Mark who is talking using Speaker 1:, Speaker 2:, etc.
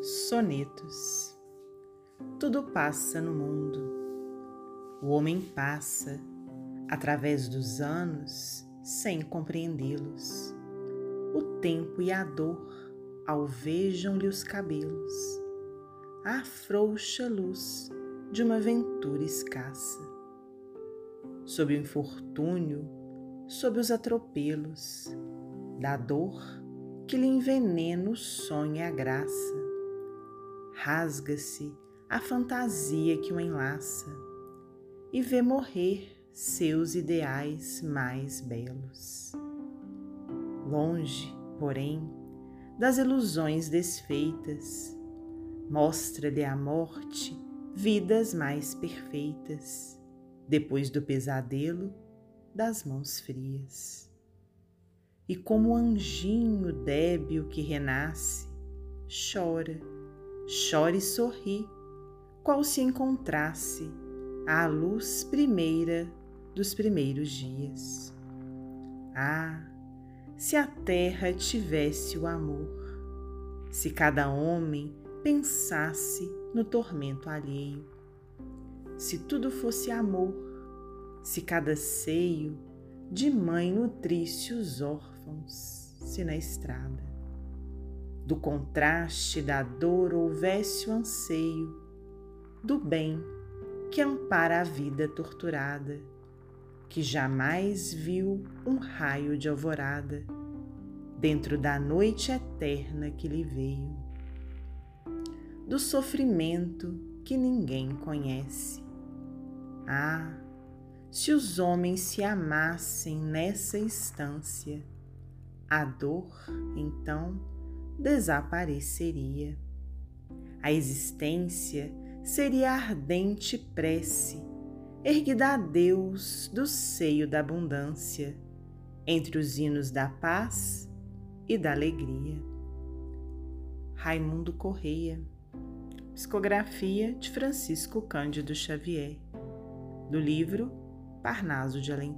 Speaker 1: Sonetos Tudo passa no mundo. O homem passa, através dos anos, sem compreendê-los. O tempo e a dor alvejam-lhe os cabelos. A frouxa luz de uma ventura escassa. Sob o infortúnio, sob os atropelos, da dor que lhe envenena o sonho e a graça. Rasga-se a fantasia que o enlaça e vê morrer seus ideais mais belos. Longe, porém, das ilusões desfeitas, mostra-lhe a morte vidas mais perfeitas, depois do pesadelo das mãos frias e como anjinho débil que renasce, chora, chora e sorri, qual se encontrasse à luz primeira dos primeiros dias. Ah, se a terra tivesse o amor, se cada homem pensasse no tormento alheio, se tudo fosse amor, se cada seio de mãe nutrisse os órfãos, se na estrada do contraste da dor houvesse o anseio do bem que ampara a vida torturada, que jamais viu um raio de alvorada dentro da noite eterna que lhe veio, do sofrimento que ninguém conhece. Ah, se os homens se amassem nessa instância, a dor, então, desapareceria. A existência seria ardente prece, erguida a Deus do seio da abundância, entre os hinos da paz e da alegria. Raimundo Correia, psicografia de Francisco Cândido Xavier, do livro Parnaso de Além